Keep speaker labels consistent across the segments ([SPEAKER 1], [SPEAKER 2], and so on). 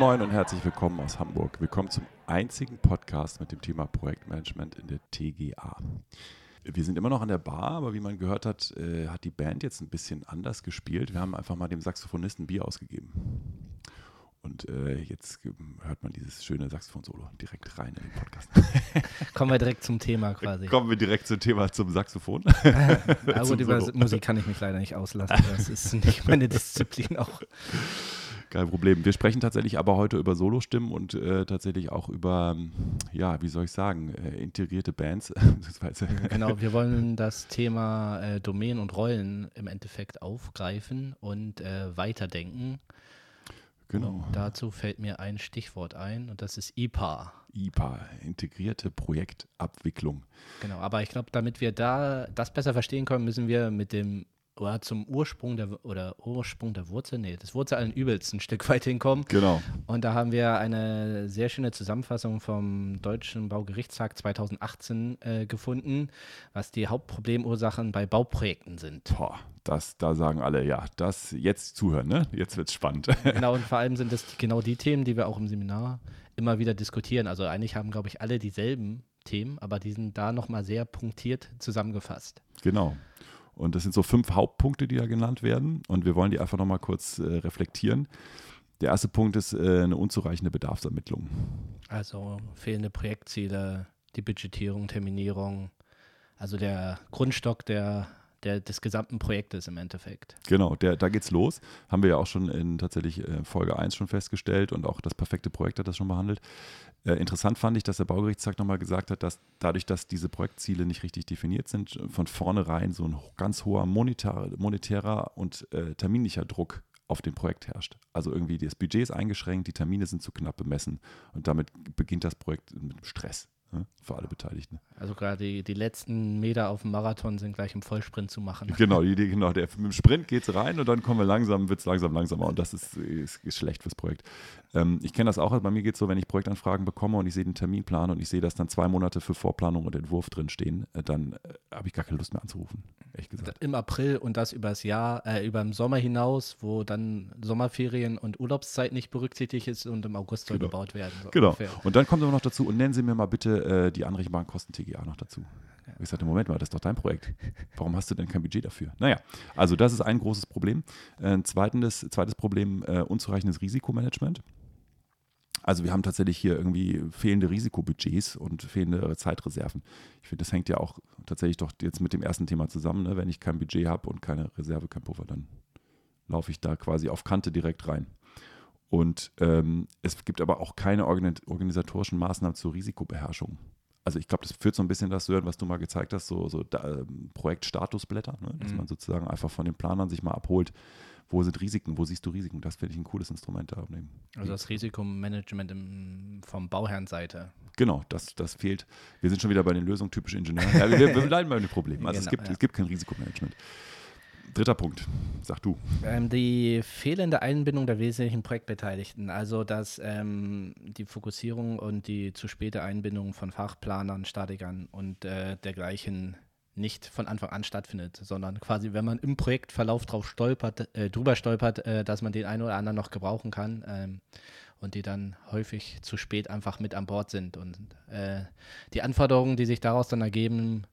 [SPEAKER 1] Moin und herzlich willkommen aus Hamburg. Willkommen zum einzigen Podcast mit dem Thema Projektmanagement in der TGA. Wir sind immer noch an der Bar, aber wie man gehört hat, äh, hat die Band jetzt ein bisschen anders gespielt. Wir haben einfach mal dem Saxophonisten Bier ausgegeben. Und äh, jetzt hört man dieses schöne Saxophon-Solo direkt rein in den Podcast.
[SPEAKER 2] Kommen wir direkt zum Thema quasi.
[SPEAKER 1] Kommen wir direkt zum Thema zum Saxophon.
[SPEAKER 2] Na gut, über Musik kann ich mich leider nicht auslassen. Das ist nicht meine Disziplin auch.
[SPEAKER 1] Kein Problem. Wir sprechen tatsächlich aber heute über Solostimmen und äh, tatsächlich auch über, ja, wie soll ich sagen, äh, integrierte Bands.
[SPEAKER 2] genau, wir wollen das Thema äh, Domänen und Rollen im Endeffekt aufgreifen und äh, weiterdenken. Genau. Und dazu fällt mir ein Stichwort ein und das ist IPA.
[SPEAKER 1] IPA, integrierte Projektabwicklung.
[SPEAKER 2] Genau, aber ich glaube, damit wir da das besser verstehen können, müssen wir mit dem oder zum Ursprung der oder Ursprung der Wurzel, nee, das Wurzel allen Übels ein Stück weit hinkommen.
[SPEAKER 1] Genau.
[SPEAKER 2] Und da haben wir eine sehr schöne Zusammenfassung vom Deutschen Baugerichtstag 2018 äh, gefunden, was die Hauptproblemursachen bei Bauprojekten sind.
[SPEAKER 1] Boah, das, da sagen alle, ja, das jetzt zuhören, ne? Jetzt wird's spannend.
[SPEAKER 2] Genau, und vor allem sind das genau die Themen, die wir auch im Seminar immer wieder diskutieren. Also eigentlich haben, glaube ich, alle dieselben Themen, aber die sind da nochmal sehr punktiert zusammengefasst.
[SPEAKER 1] Genau. Und das sind so fünf Hauptpunkte, die da genannt werden. Und wir wollen die einfach nochmal kurz äh, reflektieren. Der erste Punkt ist äh, eine unzureichende Bedarfsermittlung.
[SPEAKER 2] Also fehlende Projektziele, die Budgetierung, Terminierung, also der Grundstock der der, des gesamten Projektes im Endeffekt.
[SPEAKER 1] Genau, der, da geht's los. Haben wir ja auch schon in tatsächlich äh, Folge 1 schon festgestellt und auch das perfekte Projekt hat das schon behandelt. Äh, interessant fand ich, dass der Baugerichtstag nochmal gesagt hat, dass dadurch, dass diese Projektziele nicht richtig definiert sind, von vornherein so ein ganz hoher monetärer, monetärer und äh, terminlicher Druck auf dem Projekt herrscht. Also irgendwie das Budget ist eingeschränkt, die Termine sind zu knapp bemessen und damit beginnt das Projekt mit Stress ne, für alle Beteiligten.
[SPEAKER 2] Also gerade die, die letzten Meter auf dem Marathon sind gleich im Vollsprint zu machen.
[SPEAKER 1] Genau, die, genau der, mit dem Sprint geht es rein und dann kommen wir langsam, wird es langsam langsamer und das ist, ist, ist schlecht fürs Projekt. Ähm, ich kenne das auch, bei mir geht es so, wenn ich Projektanfragen bekomme und ich sehe den Terminplan und ich sehe, dass dann zwei Monate für Vorplanung und Entwurf drinstehen, äh, dann äh, habe ich gar keine Lust mehr anzurufen, ehrlich gesagt.
[SPEAKER 2] Im April und das übers Jahr, äh, über den Sommer hinaus, wo dann Sommerferien und Urlaubszeit nicht berücksichtigt ist und im August soll genau. gebaut werden.
[SPEAKER 1] So genau. Ungefähr. Und dann kommt aber noch dazu und nennen Sie mir mal bitte äh, die anrechenbaren Kosten TGA noch dazu. Ich sagte, Moment mal, das ist doch dein Projekt. Warum hast du denn kein Budget dafür? Naja, also das ist ein großes Problem. Äh, ein zweites, zweites Problem, äh, unzureichendes Risikomanagement. Also wir haben tatsächlich hier irgendwie fehlende Risikobudgets und fehlende Zeitreserven. Ich finde, das hängt ja auch tatsächlich doch jetzt mit dem ersten Thema zusammen. Ne? Wenn ich kein Budget habe und keine Reserve, kein Puffer, dann laufe ich da quasi auf Kante direkt rein. Und ähm, es gibt aber auch keine organisatorischen Maßnahmen zur Risikobeherrschung. Also ich glaube, das führt so ein bisschen das hören, was du mal gezeigt hast, so, so ähm, Projektstatusblätter, ne? dass mhm. man sozusagen einfach von den Planern sich mal abholt, wo sind Risiken, wo siehst du Risiken? Das finde ich ein cooles Instrument da abnehmen.
[SPEAKER 2] Also das Risikomanagement im, vom Bauherrnseite.
[SPEAKER 1] Genau, das, das fehlt. Wir sind schon wieder bei den Lösungen typisch Ingenieur. Ja, wir, wir leiden bei den Problemen. Also genau, es, gibt, ja. es gibt kein Risikomanagement. Dritter Punkt, sag du.
[SPEAKER 2] Ähm, die fehlende Einbindung der wesentlichen Projektbeteiligten, also dass ähm, die Fokussierung und die zu späte Einbindung von Fachplanern, Statikern und äh, dergleichen nicht von Anfang an stattfindet, sondern quasi, wenn man im Projektverlauf drauf stolpert, äh, drüber stolpert, äh, dass man den einen oder anderen noch gebrauchen kann ähm, und die dann häufig zu spät einfach mit an Bord sind. Und äh, die Anforderungen, die sich daraus dann ergeben,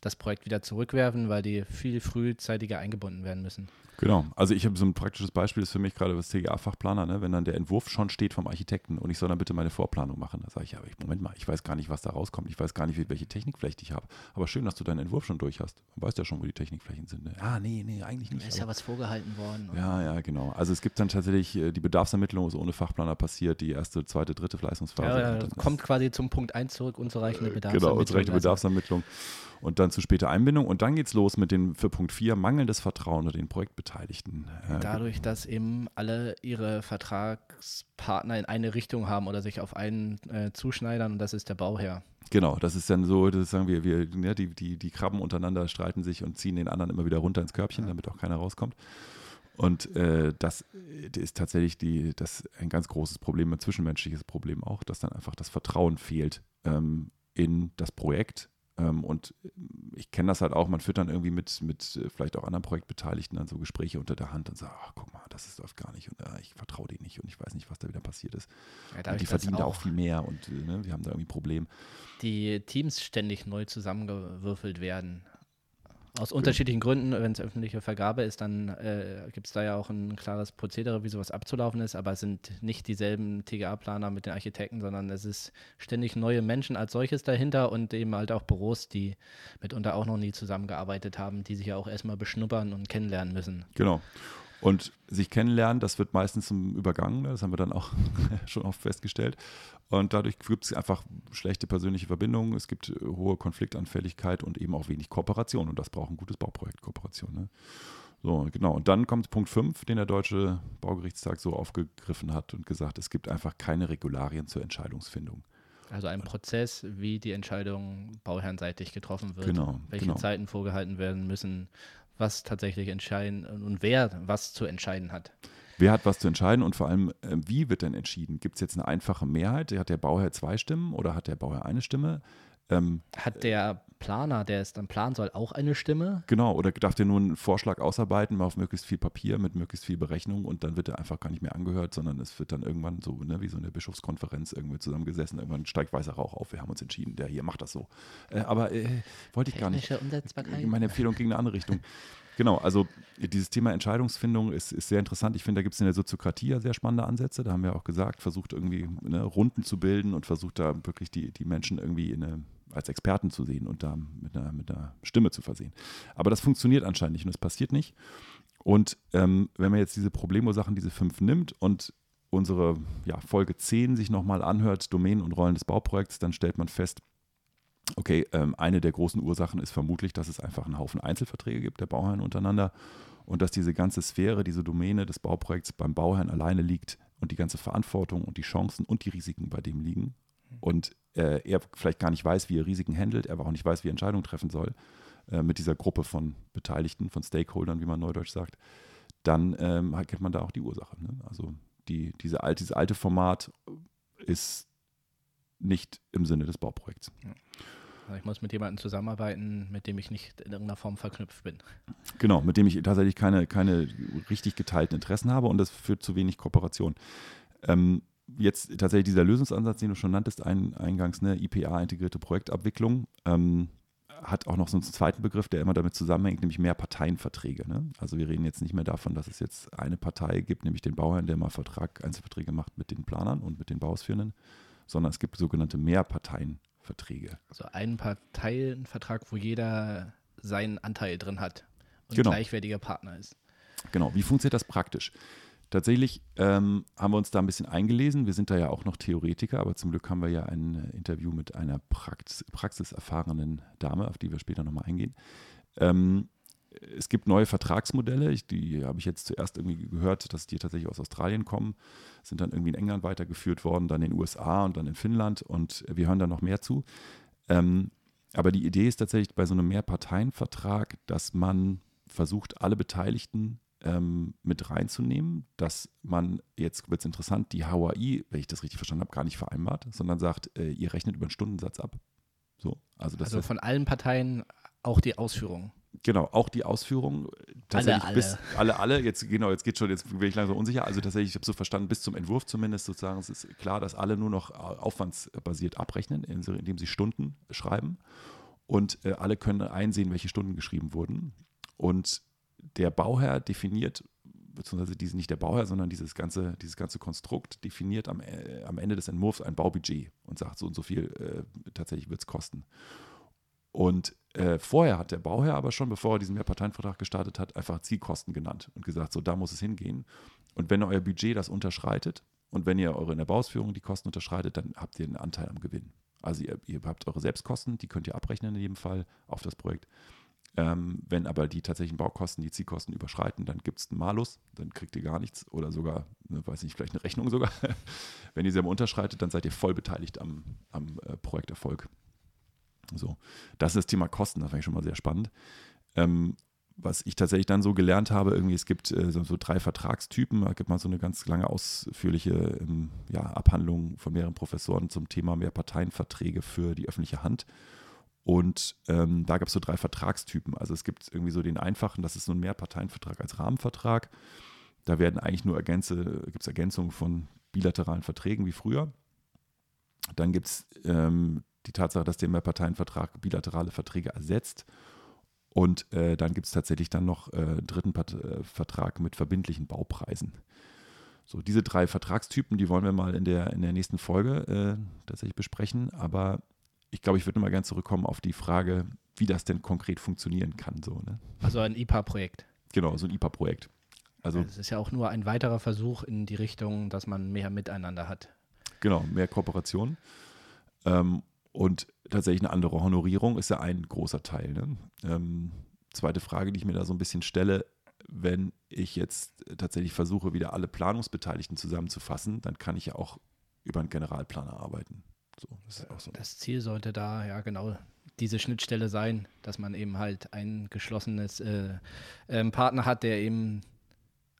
[SPEAKER 2] das Projekt wieder zurückwerfen, weil die viel frühzeitiger eingebunden werden müssen.
[SPEAKER 1] Genau, also ich habe so ein praktisches Beispiel, das ist für mich gerade das TGA-Fachplaner, ne? wenn dann der Entwurf schon steht vom Architekten und ich soll dann bitte meine Vorplanung machen. Da sage ich, ja, Moment mal, ich weiß gar nicht, was da rauskommt, ich weiß gar nicht, welche Technikfläche ich habe. Aber schön, dass du deinen Entwurf schon durch hast. Du weißt ja schon, wo die Technikflächen sind. Ne? Ah, nee, nee, eigentlich nicht.
[SPEAKER 2] Da ist ja was vorgehalten worden.
[SPEAKER 1] Ja, ja, genau. Also es gibt dann tatsächlich, äh, die Bedarfsermittlung ist ohne Fachplaner passiert, die erste, zweite, dritte Leistungsphase.
[SPEAKER 2] Ja, ja kommt quasi zum Punkt 1 zurück, unzureichende Bedarfsermittlung.
[SPEAKER 1] Genau, unzureichende also Bedarfsermittlung und dann zu später Einbindung. Und dann geht es los mit dem für Punkt 4, mangelndes Vertrauen unter den Projektbeteiligten.
[SPEAKER 2] Äh, Dadurch, dass eben alle ihre Vertragspartner in eine Richtung haben oder sich auf einen äh, zuschneidern und das ist der Bauherr.
[SPEAKER 1] Genau, das ist dann so, das sagen wir, wir ja, die, die, die Krabben untereinander streiten sich und ziehen den anderen immer wieder runter ins Körbchen, ja. damit auch keiner rauskommt. Und äh, das ist tatsächlich die, das ein ganz großes Problem, ein zwischenmenschliches Problem auch, dass dann einfach das Vertrauen fehlt ähm, in das Projekt, und ich kenne das halt auch, man führt dann irgendwie mit, mit äh, vielleicht auch anderen Projektbeteiligten dann so Gespräche unter der Hand und sagt, ach, guck mal, das ist, läuft gar nicht und äh, ich vertraue denen nicht und ich weiß nicht, was da wieder passiert ist.
[SPEAKER 2] Ja,
[SPEAKER 1] die verdienen da auch viel mehr und äh, ne, wir haben da irgendwie ein Problem.
[SPEAKER 2] die Teams ständig neu zusammengewürfelt werden. Aus unterschiedlichen Gründen, wenn es öffentliche Vergabe ist, dann äh, gibt es da ja auch ein klares Prozedere, wie sowas abzulaufen ist, aber es sind nicht dieselben TGA-Planer mit den Architekten, sondern es ist ständig neue Menschen als solches dahinter und eben halt auch Büros, die mitunter auch noch nie zusammengearbeitet haben, die sich ja auch erstmal beschnuppern und kennenlernen müssen.
[SPEAKER 1] Genau. Und sich kennenlernen, das wird meistens zum Übergang, ne? das haben wir dann auch schon oft festgestellt. Und dadurch gibt es einfach schlechte persönliche Verbindungen, es gibt äh, hohe Konfliktanfälligkeit und eben auch wenig Kooperation. Und das braucht ein gutes Bauprojekt, Kooperation. Ne? So, genau. Und dann kommt Punkt 5, den der Deutsche Baugerichtstag so aufgegriffen hat und gesagt, es gibt einfach keine Regularien zur Entscheidungsfindung.
[SPEAKER 2] Also ein Prozess, wie die Entscheidung bauherrnseitig getroffen wird,
[SPEAKER 1] Genau,
[SPEAKER 2] welche
[SPEAKER 1] genau.
[SPEAKER 2] Zeiten vorgehalten werden müssen, was tatsächlich entscheiden und wer was zu entscheiden hat.
[SPEAKER 1] Wer hat was zu entscheiden und vor allem, äh, wie wird denn entschieden? Gibt es jetzt eine einfache Mehrheit? Hat der Bauherr zwei Stimmen oder hat der Bauherr eine Stimme? Ähm,
[SPEAKER 2] Hat der Planer, der es dann planen soll, auch eine Stimme?
[SPEAKER 1] genau, oder darf der nur einen Vorschlag ausarbeiten, mal auf möglichst viel Papier mit möglichst viel Berechnung und dann wird er einfach gar nicht mehr angehört, sondern es wird dann irgendwann so, ne, wie so eine Bischofskonferenz irgendwie zusammengesessen, irgendwann steigt weißer Rauch auf, wir haben uns entschieden, der hier macht das so. Äh, aber äh, wollte ich gar nicht.
[SPEAKER 2] Umsetzbarkeit.
[SPEAKER 1] Meine Empfehlung ging in eine andere Richtung. Genau, also dieses Thema Entscheidungsfindung ist, ist sehr interessant. Ich finde, da gibt es in der Soziokratie ja sehr spannende Ansätze. Da haben wir auch gesagt, versucht irgendwie ne, Runden zu bilden und versucht da wirklich die, die Menschen irgendwie in eine, als Experten zu sehen und da mit einer, mit einer Stimme zu versehen. Aber das funktioniert anscheinend nicht und das passiert nicht. Und ähm, wenn man jetzt diese Problemursachen, diese fünf nimmt und unsere ja, Folge 10 sich nochmal anhört, Domänen und Rollen des Bauprojekts, dann stellt man fest, okay, ähm, eine der großen Ursachen ist vermutlich, dass es einfach einen Haufen Einzelverträge gibt der Bauherren untereinander und dass diese ganze Sphäre, diese Domäne des Bauprojekts beim Bauherrn alleine liegt und die ganze Verantwortung und die Chancen und die Risiken bei dem liegen und äh, er vielleicht gar nicht weiß, wie er Risiken handelt, er aber auch nicht weiß, wie er Entscheidungen treffen soll äh, mit dieser Gruppe von Beteiligten, von Stakeholdern, wie man neudeutsch sagt, dann ähm, kennt man da auch die Ursache. Ne? Also die, diese alte, dieses alte Format ist nicht im Sinne des Bauprojekts.
[SPEAKER 2] Also Ich muss mit jemandem zusammenarbeiten, mit dem ich nicht in irgendeiner Form verknüpft bin.
[SPEAKER 1] Genau, mit dem ich tatsächlich keine, keine richtig geteilten Interessen habe und das führt zu wenig Kooperation. Ähm, jetzt tatsächlich dieser Lösungsansatz, den du schon nanntest, ein, eingangs, ne, IPA, integrierte Projektabwicklung, ähm, hat auch noch so einen zweiten Begriff, der immer damit zusammenhängt, nämlich mehr Parteienverträge. Ne? Also wir reden jetzt nicht mehr davon, dass es jetzt eine Partei gibt, nämlich den Bauherrn, der mal Vertrag, Einzelverträge macht mit den Planern und mit den Bauausführenden, sondern es gibt sogenannte Mehrparteienverträge.
[SPEAKER 2] Also einen Parteienvertrag, wo jeder seinen Anteil drin hat und
[SPEAKER 1] Genau.
[SPEAKER 2] gleichwertiger Partner ist.
[SPEAKER 1] Genau, wie funktioniert das praktisch? Tatsächlich ähm, haben wir uns da ein bisschen eingelesen. Wir sind da ja auch noch Theoretiker, aber zum Glück haben wir ja ein Interview mit einer Prax praxiserfahrenen Dame, auf die wir später nochmal eingehen. Ähm, es gibt neue Vertragsmodelle, ich, die habe ich jetzt zuerst irgendwie gehört, dass die tatsächlich aus Australien kommen, sind dann irgendwie in England weitergeführt worden, dann in den USA und dann in Finnland und wir hören da noch mehr zu. Ähm, aber die Idee ist tatsächlich bei so einem Mehrparteienvertrag, dass man versucht, alle Beteiligten ähm, mit reinzunehmen, dass man, jetzt wird es interessant, die HAI, wenn ich das richtig verstanden habe, gar nicht vereinbart, sondern sagt, äh, ihr rechnet über einen Stundensatz ab. So, also das
[SPEAKER 2] Also von allen Parteien auch die Ausführung.
[SPEAKER 1] Genau, auch die Ausführung tatsächlich
[SPEAKER 2] alle.
[SPEAKER 1] bis alle, alle, jetzt genau, jetzt geht schon, jetzt bin ich langsam unsicher. Also tatsächlich, ich habe so verstanden, bis zum Entwurf zumindest sozusagen, es ist klar, dass alle nur noch äh, aufwandsbasiert abrechnen, indem sie Stunden schreiben. Und äh, alle können einsehen, welche Stunden geschrieben wurden. Und der Bauherr definiert, beziehungsweise diese, nicht der Bauherr, sondern dieses ganze, dieses ganze Konstrukt definiert am, äh, am Ende des Entwurfs ein Baubudget und sagt, so und so viel äh, tatsächlich wird es kosten. Und äh, vorher hat der Bauherr aber schon, bevor er diesen Mehrparteienvertrag gestartet hat, einfach Zielkosten genannt und gesagt, so da muss es hingehen. Und wenn euer Budget das unterschreitet und wenn ihr eure in der Bauausführung die Kosten unterschreitet, dann habt ihr einen Anteil am Gewinn. Also ihr, ihr habt eure Selbstkosten, die könnt ihr abrechnen in jedem Fall auf das Projekt. Ähm, wenn aber die tatsächlichen Baukosten die Zielkosten überschreiten, dann gibt es einen Malus, dann kriegt ihr gar nichts oder sogar, ne, weiß nicht, vielleicht eine Rechnung sogar. wenn ihr sie aber unterschreitet, dann seid ihr voll beteiligt am, am äh, Projekterfolg. So, das ist das Thema Kosten, das fand ich schon mal sehr spannend. Ähm, was ich tatsächlich dann so gelernt habe, irgendwie, es gibt äh, so, so drei Vertragstypen, da gibt man so eine ganz lange ausführliche ähm, ja, Abhandlung von mehreren Professoren zum Thema Mehrparteienverträge für die öffentliche Hand. Und ähm, da gab es so drei Vertragstypen. Also es gibt irgendwie so den einfachen, das ist so ein Mehrparteienvertrag als Rahmenvertrag. Da werden eigentlich nur Ergänze, gibt es Ergänzungen von bilateralen Verträgen wie früher. Dann gibt es ähm, die Tatsache, dass der Mehrparteienvertrag bilaterale Verträge ersetzt. Und äh, dann gibt es tatsächlich dann noch äh, einen dritten Part äh, Vertrag mit verbindlichen Baupreisen. So, diese drei Vertragstypen, die wollen wir mal in der, in der nächsten Folge äh, tatsächlich besprechen. Aber ich glaube, ich würde mal gerne zurückkommen auf die Frage, wie das denn konkret funktionieren kann. So, ne?
[SPEAKER 2] Also ein IPA-Projekt.
[SPEAKER 1] Genau, so ein IPA-Projekt.
[SPEAKER 2] Also, es ist ja auch nur ein weiterer Versuch in die Richtung, dass man mehr miteinander hat.
[SPEAKER 1] Genau, mehr Kooperation. Ähm, und tatsächlich eine andere Honorierung ist ja ein großer Teil. Ne? Ähm, zweite Frage, die ich mir da so ein bisschen stelle, wenn ich jetzt tatsächlich versuche, wieder alle Planungsbeteiligten zusammenzufassen, dann kann ich ja auch über einen Generalplaner arbeiten. So,
[SPEAKER 2] das, so. das, Ziel sollte da ja genau diese Schnittstelle sein, dass man eben halt ein geschlossenes äh, äh, Partner hat, der eben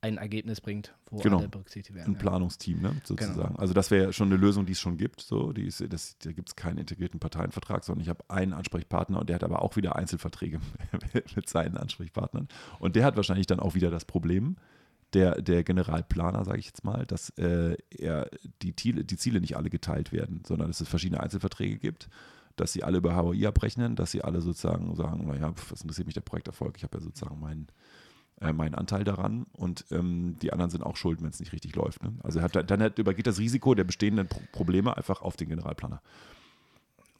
[SPEAKER 2] ein Ergebnis bringt,
[SPEAKER 1] wo genau. alle berücksichtigt werden. Ein. Planungsteam, ne, sozusagen. Genau. Also das wäre schon eine Lösung, die es schon gibt. So, die ist, das, da gibt es keinen integrierten Parteienvertrag, sondern ich habe einen Ansprechpartner und der hat aber auch wieder Einzelverträge mit seinen Ansprechpartnern. Und der hat wahrscheinlich dann auch wieder das Problem, der, der Generalplaner, sage ich jetzt mal, dass äh, er die, Ziele, die Ziele nicht alle geteilt werden, sondern dass es verschiedene Einzelverträge gibt, dass sie alle über HOI abrechnen, dass sie alle sozusagen sagen, naja, was interessiert mich der Projekterfolg? Ich habe ja sozusagen meinen äh, meinen Anteil daran und ähm, die anderen sind auch schuld, wenn es nicht richtig läuft. Ne? Also hat, dann hat, übergeht das Risiko der bestehenden Pro Probleme einfach auf den Generalplaner.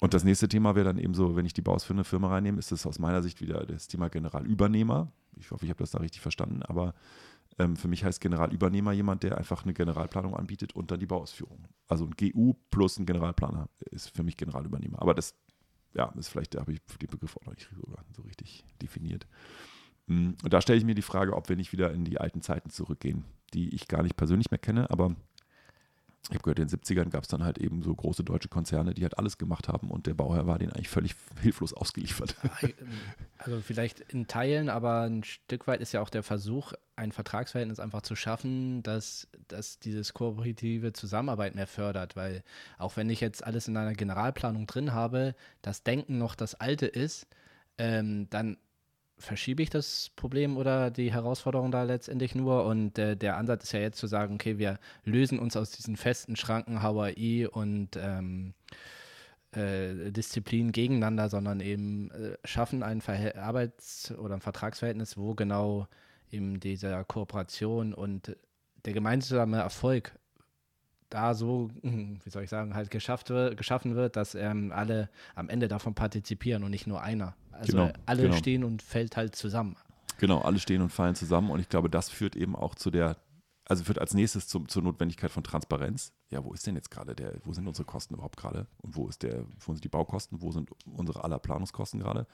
[SPEAKER 1] Und das nächste Thema wäre dann eben so, wenn ich die Baus für eine Firma reinnehme, ist es aus meiner Sicht wieder das Thema Generalübernehmer. Ich hoffe, ich habe das da richtig verstanden, aber ähm, für mich heißt Generalübernehmer jemand, der einfach eine Generalplanung anbietet und dann die Bauausführung. Also ein GU plus ein Generalplaner ist für mich Generalübernehmer. Aber das ja, ist vielleicht, da habe ich den Begriff auch noch nicht so richtig definiert. Mm, und da stelle ich mir die Frage, ob wir nicht wieder in die alten Zeiten zurückgehen, die ich gar nicht persönlich mehr kenne, aber ich habe gehört, in den 70ern gab es dann halt eben so große deutsche Konzerne, die halt alles gemacht haben und der Bauherr war denen eigentlich völlig hilflos ausgeliefert.
[SPEAKER 2] Ähm, also vielleicht in Teilen, aber ein Stück weit ist ja auch der Versuch, ein Vertragsverhältnis einfach zu schaffen, dass, dass dieses kooperative Zusammenarbeit mehr fördert, weil auch wenn ich jetzt alles in einer Generalplanung drin habe, das Denken noch das alte ist, ähm, dann verschiebe ich das Problem oder die Herausforderung da letztendlich nur. Und äh, der Ansatz ist ja jetzt zu sagen, okay, wir lösen uns aus diesen festen Schranken Hawaii und ähm, äh, Disziplin gegeneinander, sondern eben äh, schaffen ein Verhält Arbeits- oder ein Vertragsverhältnis, wo genau eben dieser Kooperation und der gemeinsame Erfolg da so, wie soll ich sagen, halt geschafft wird, geschaffen wird, dass ähm, alle am Ende davon partizipieren und nicht nur einer. Also genau, alle genau. stehen und fällt halt zusammen.
[SPEAKER 1] Genau, alle stehen und fallen zusammen und ich glaube, das führt eben auch zu der, also führt als nächstes zum, zur Notwendigkeit von Transparenz. Ja, wo ist denn jetzt gerade der, wo sind unsere Kosten überhaupt gerade und wo ist der, wo sind die Baukosten, wo sind unsere aller Planungskosten gerade?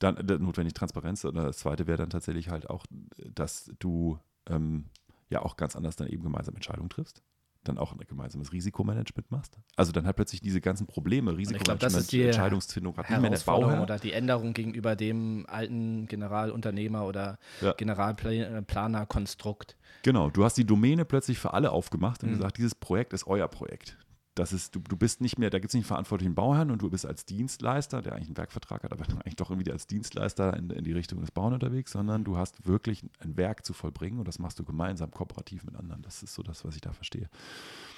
[SPEAKER 1] Dann äh, notwendig Transparenz. Und das zweite wäre dann tatsächlich halt auch, dass du ähm, ja auch ganz anders dann eben gemeinsam Entscheidungen triffst dann auch ein gemeinsames Risikomanagement machst. Also dann hat plötzlich diese ganzen Probleme,
[SPEAKER 2] Risikomanagement,
[SPEAKER 1] Entscheidungsfindung,
[SPEAKER 2] hat Herausforderung oder die Änderung gegenüber dem alten Generalunternehmer oder ja. Generalplanerkonstrukt.
[SPEAKER 1] Genau, du hast die Domäne plötzlich für alle aufgemacht und mhm. gesagt, dieses Projekt ist euer Projekt das ist, du, du bist nicht mehr, da gibt es nicht einen verantwortlichen Bauherrn und du bist als Dienstleister, der eigentlich einen Werkvertrag hat, aber eigentlich doch irgendwie als Dienstleister in, in die Richtung des Bauern unterwegs, sondern du hast wirklich ein Werk zu vollbringen und das machst du gemeinsam, kooperativ mit anderen. Das ist so das, was ich da verstehe.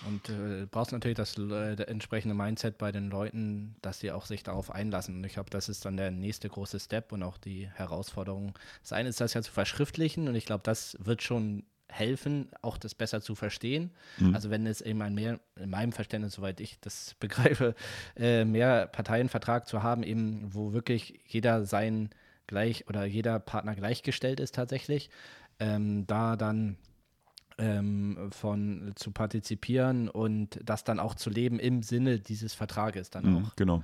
[SPEAKER 2] Und äh, brauchst natürlich das äh, entsprechende Mindset bei den Leuten, dass sie auch sich darauf einlassen. Und ich glaube, das ist dann der nächste große Step und auch die Herausforderung. Das eine ist das ja zu verschriftlichen und ich glaube, das wird schon helfen, auch das besser zu verstehen. Mhm. Also wenn es eben ein mehr, in meinem Verständnis, soweit ich das begreife, äh, mehr Parteienvertrag zu haben, eben wo wirklich jeder sein gleich oder jeder Partner gleichgestellt ist tatsächlich, ähm, da dann ähm, von zu partizipieren und das dann auch zu leben im Sinne dieses Vertrages dann mhm, auch.
[SPEAKER 1] Genau.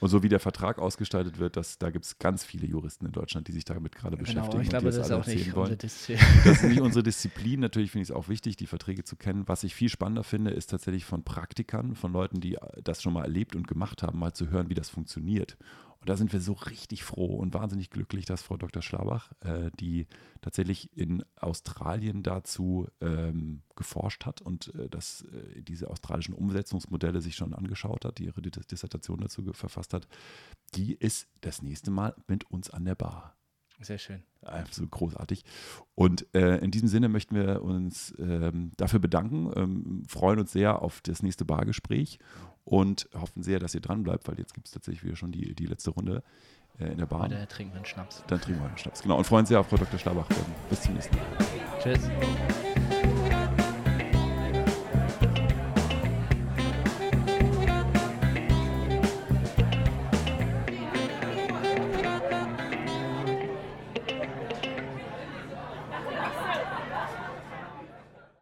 [SPEAKER 1] Und so wie der Vertrag ausgestaltet wird, das, da gibt es ganz viele Juristen in Deutschland, die sich damit gerade genau, beschäftigen.
[SPEAKER 2] Ich glaube, das ist auch nicht unsere
[SPEAKER 1] Disziplin. Das ist nicht unsere Disziplin. Natürlich finde ich es auch wichtig, die Verträge zu kennen. Was ich viel spannender finde, ist tatsächlich von Praktikern, von Leuten, die das schon mal erlebt und gemacht haben, mal zu hören, wie das funktioniert. Und da sind wir so richtig froh und wahnsinnig glücklich, dass Frau Dr. Schlabach, äh, die tatsächlich in Australien dazu ähm, geforscht hat und äh, dass äh, diese australischen Umsetzungsmodelle sich schon angeschaut hat, die ihre Dissertation dazu verfasst hat, die ist das nächste Mal mit uns an der Bar.
[SPEAKER 2] Sehr schön.
[SPEAKER 1] Absolut großartig. Und äh, in diesem Sinne möchten wir uns ähm, dafür bedanken, ähm, freuen uns sehr auf das nächste Bargespräch und hoffen sehr, dass ihr dran bleibt, weil jetzt gibt es tatsächlich wieder schon die, die letzte Runde äh, in der Bar.
[SPEAKER 2] Oder trinken wir einen Schnaps.
[SPEAKER 1] Dann trinken wir einen Schnaps. Genau. Und freuen uns sehr auf Frau Dr. Schlabach. Bis zum nächsten Mal.
[SPEAKER 2] Tschüss.